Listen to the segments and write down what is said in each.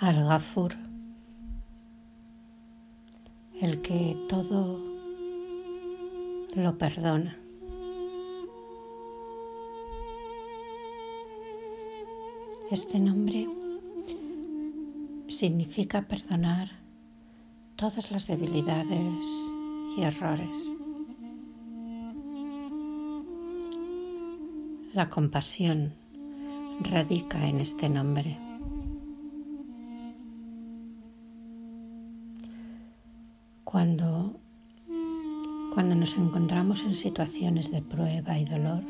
al Gafur, el que todo lo perdona. Este nombre significa perdonar todas las debilidades y errores. La compasión radica en este nombre. Cuando, cuando nos encontramos en situaciones de prueba y dolor,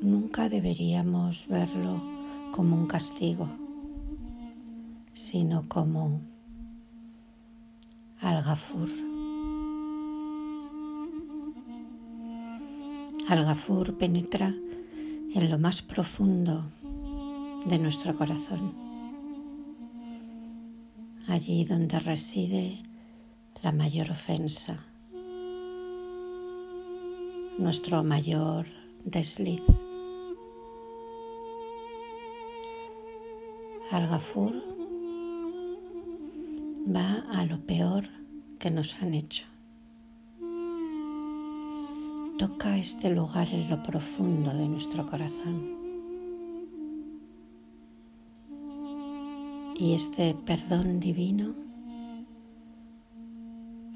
nunca deberíamos verlo como un castigo, sino como Al-Gafur. Al-Gafur penetra en lo más profundo de nuestro corazón allí donde reside la mayor ofensa, nuestro mayor desliz. Al-Gafur va a lo peor que nos han hecho. Toca este lugar en lo profundo de nuestro corazón. Y este perdón divino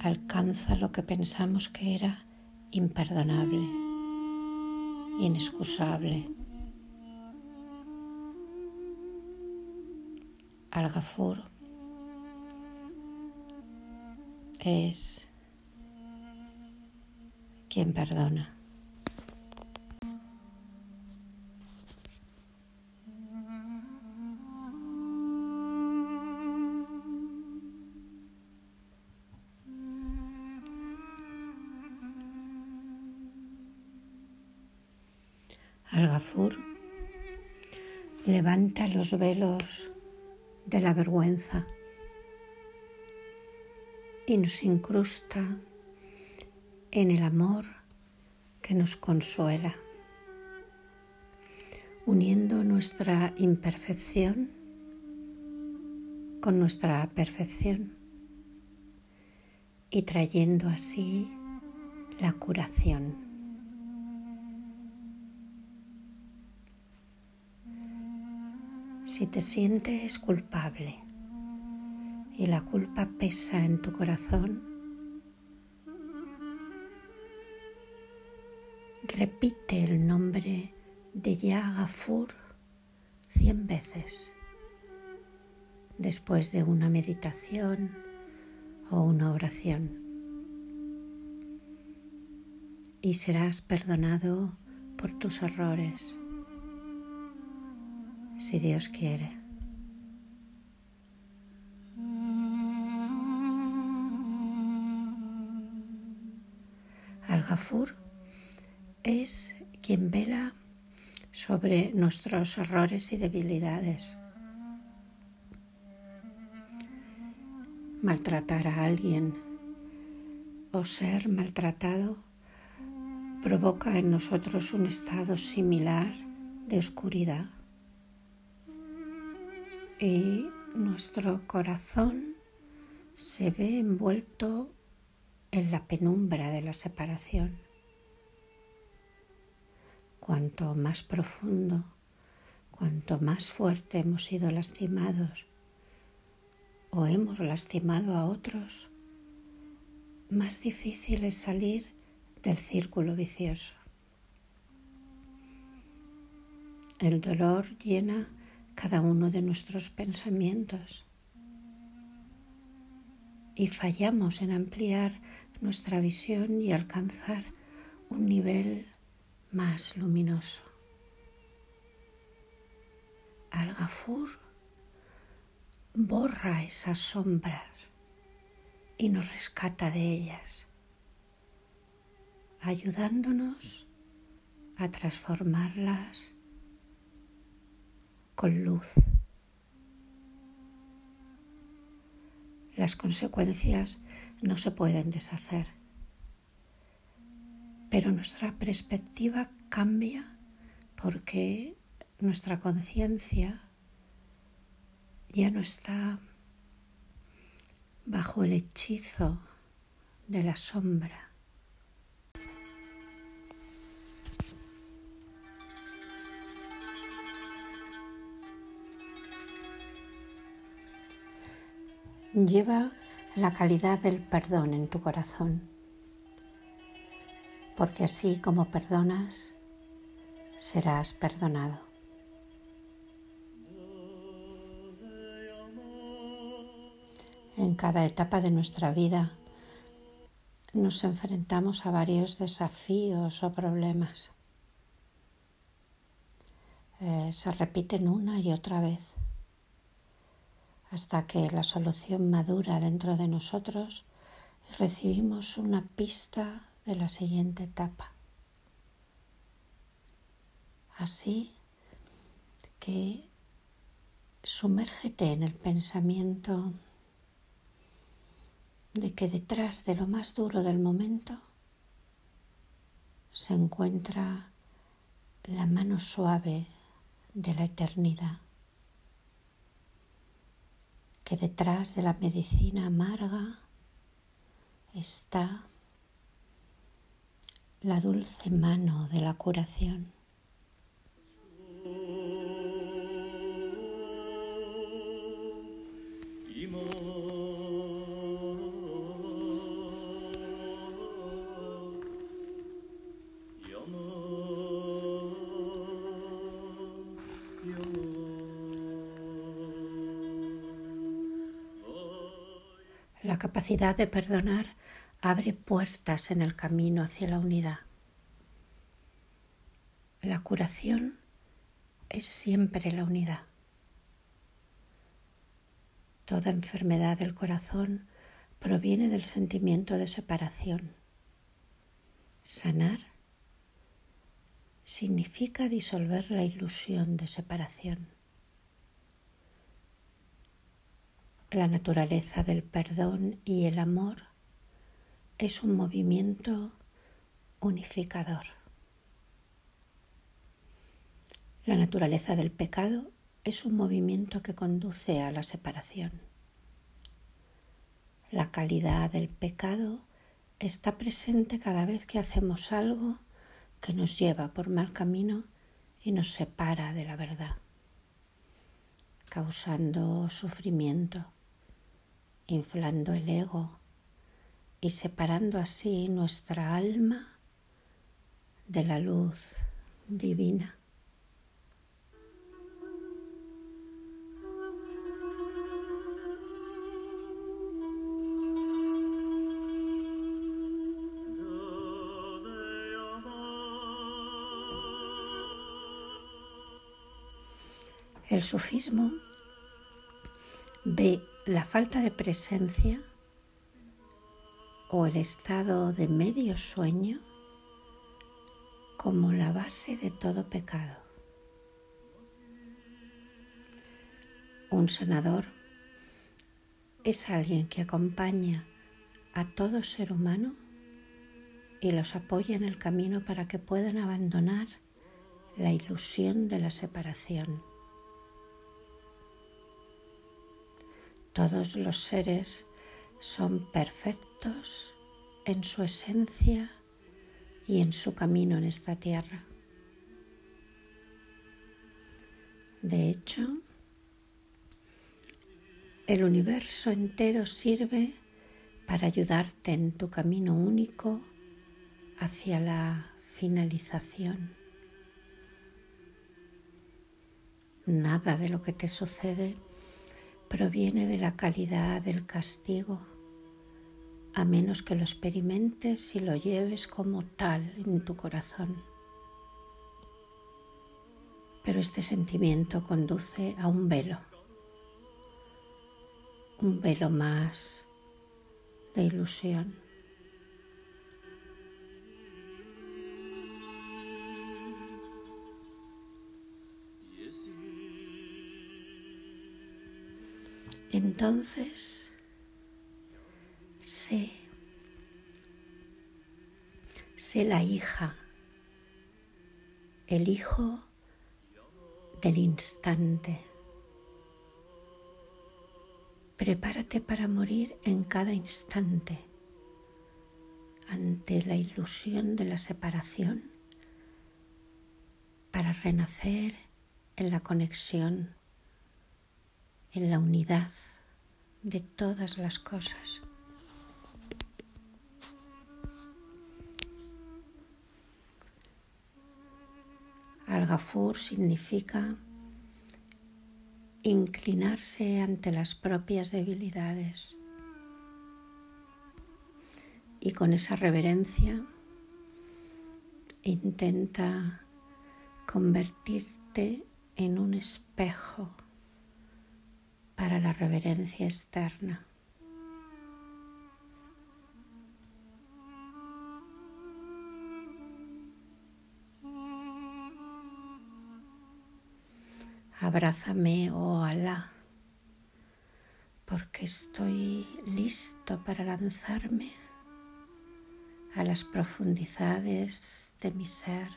alcanza lo que pensamos que era imperdonable, inexcusable. Al Gafur es quien perdona. Al-Gafur levanta los velos de la vergüenza y nos incrusta en el amor que nos consuela, uniendo nuestra imperfección con nuestra perfección y trayendo así la curación. Si te sientes culpable y la culpa pesa en tu corazón, repite el nombre de Yagafur cien veces. Después de una meditación o una oración. Y serás perdonado por tus errores si Dios quiere. Al-Gafur es quien vela sobre nuestros errores y debilidades. Maltratar a alguien o ser maltratado provoca en nosotros un estado similar de oscuridad y nuestro corazón se ve envuelto en la penumbra de la separación. Cuanto más profundo, cuanto más fuerte hemos sido lastimados o hemos lastimado a otros, más difícil es salir del círculo vicioso. El dolor llena cada uno de nuestros pensamientos y fallamos en ampliar nuestra visión y alcanzar un nivel más luminoso. Al Gafur borra esas sombras y nos rescata de ellas, ayudándonos a transformarlas con luz. Las consecuencias no se pueden deshacer, pero nuestra perspectiva cambia porque nuestra conciencia ya no está bajo el hechizo de la sombra. Lleva la calidad del perdón en tu corazón, porque así como perdonas, serás perdonado. En cada etapa de nuestra vida nos enfrentamos a varios desafíos o problemas. Eh, se repiten una y otra vez hasta que la solución madura dentro de nosotros y recibimos una pista de la siguiente etapa. Así que sumérgete en el pensamiento de que detrás de lo más duro del momento se encuentra la mano suave de la eternidad, que detrás de la medicina amarga está la dulce mano de la curación. La capacidad de perdonar abre puertas en el camino hacia la unidad. La curación es siempre la unidad. Toda enfermedad del corazón proviene del sentimiento de separación. Sanar significa disolver la ilusión de separación. La naturaleza del perdón y el amor es un movimiento unificador. La naturaleza del pecado es un movimiento que conduce a la separación. La calidad del pecado está presente cada vez que hacemos algo que nos lleva por mal camino y nos separa de la verdad, causando sufrimiento inflando el ego y separando así nuestra alma de la luz divina. El sufismo ve la falta de presencia o el estado de medio sueño como la base de todo pecado. Un sanador es alguien que acompaña a todo ser humano y los apoya en el camino para que puedan abandonar la ilusión de la separación. Todos los seres son perfectos en su esencia y en su camino en esta tierra. De hecho, el universo entero sirve para ayudarte en tu camino único hacia la finalización. Nada de lo que te sucede proviene de la calidad del castigo, a menos que lo experimentes y lo lleves como tal en tu corazón. Pero este sentimiento conduce a un velo, un velo más de ilusión. Entonces, sé, sé la hija, el hijo del instante. Prepárate para morir en cada instante ante la ilusión de la separación para renacer en la conexión, en la unidad de todas las cosas. Al-Gafur significa inclinarse ante las propias debilidades y con esa reverencia intenta convertirte en un espejo para la reverencia externa. Abrázame, oh Alá, porque estoy listo para lanzarme a las profundidades de mi ser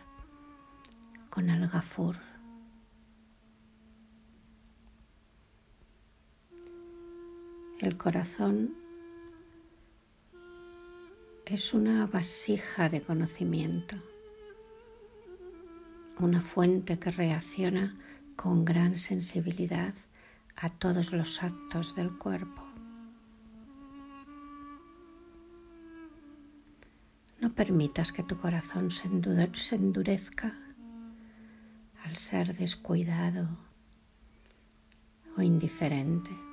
con el El corazón es una vasija de conocimiento, una fuente que reacciona con gran sensibilidad a todos los actos del cuerpo. No permitas que tu corazón se, endurezca al ser descuidado o indiferente.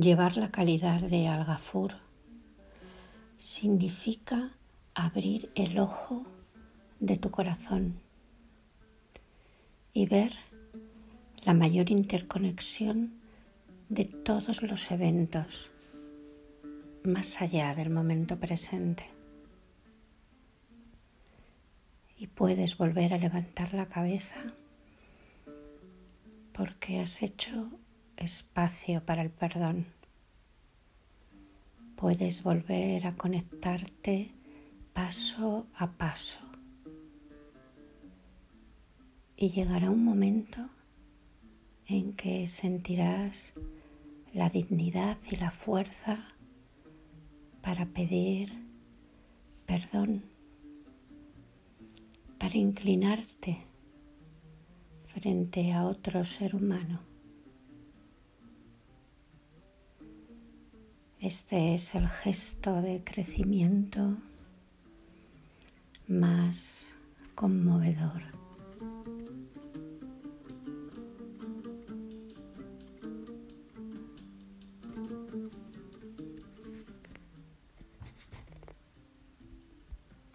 Llevar la calidad de Algafur significa abrir el ojo de tu corazón y ver la mayor interconexión de todos los eventos más allá del momento presente. Y puedes volver a levantar la cabeza porque has hecho espacio para el perdón. Puedes volver a conectarte paso a paso y llegará un momento en que sentirás la dignidad y la fuerza para pedir perdón, para inclinarte frente a otro ser humano. Este es el gesto de crecimiento más conmovedor.